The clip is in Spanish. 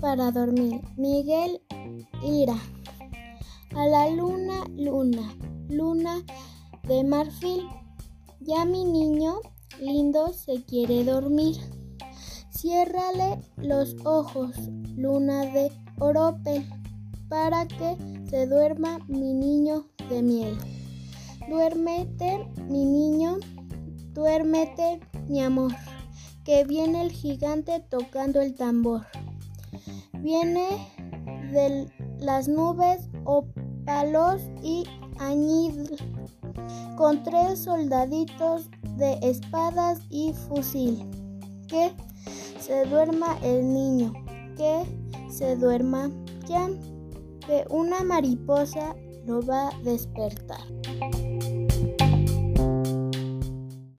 para dormir. Miguel Ira. A la luna, luna, luna de marfil. Ya mi niño lindo se quiere dormir. Ciérrale los ojos, luna de oropel, para que se duerma mi niño de miel. Duérmete, mi niño, duérmete, mi amor, que viene el gigante tocando el tambor. Viene de las nubes o palos y añil, con tres soldaditos de espadas y fusil. Que se duerma el niño, que se duerma ya, que una mariposa lo va a despertar.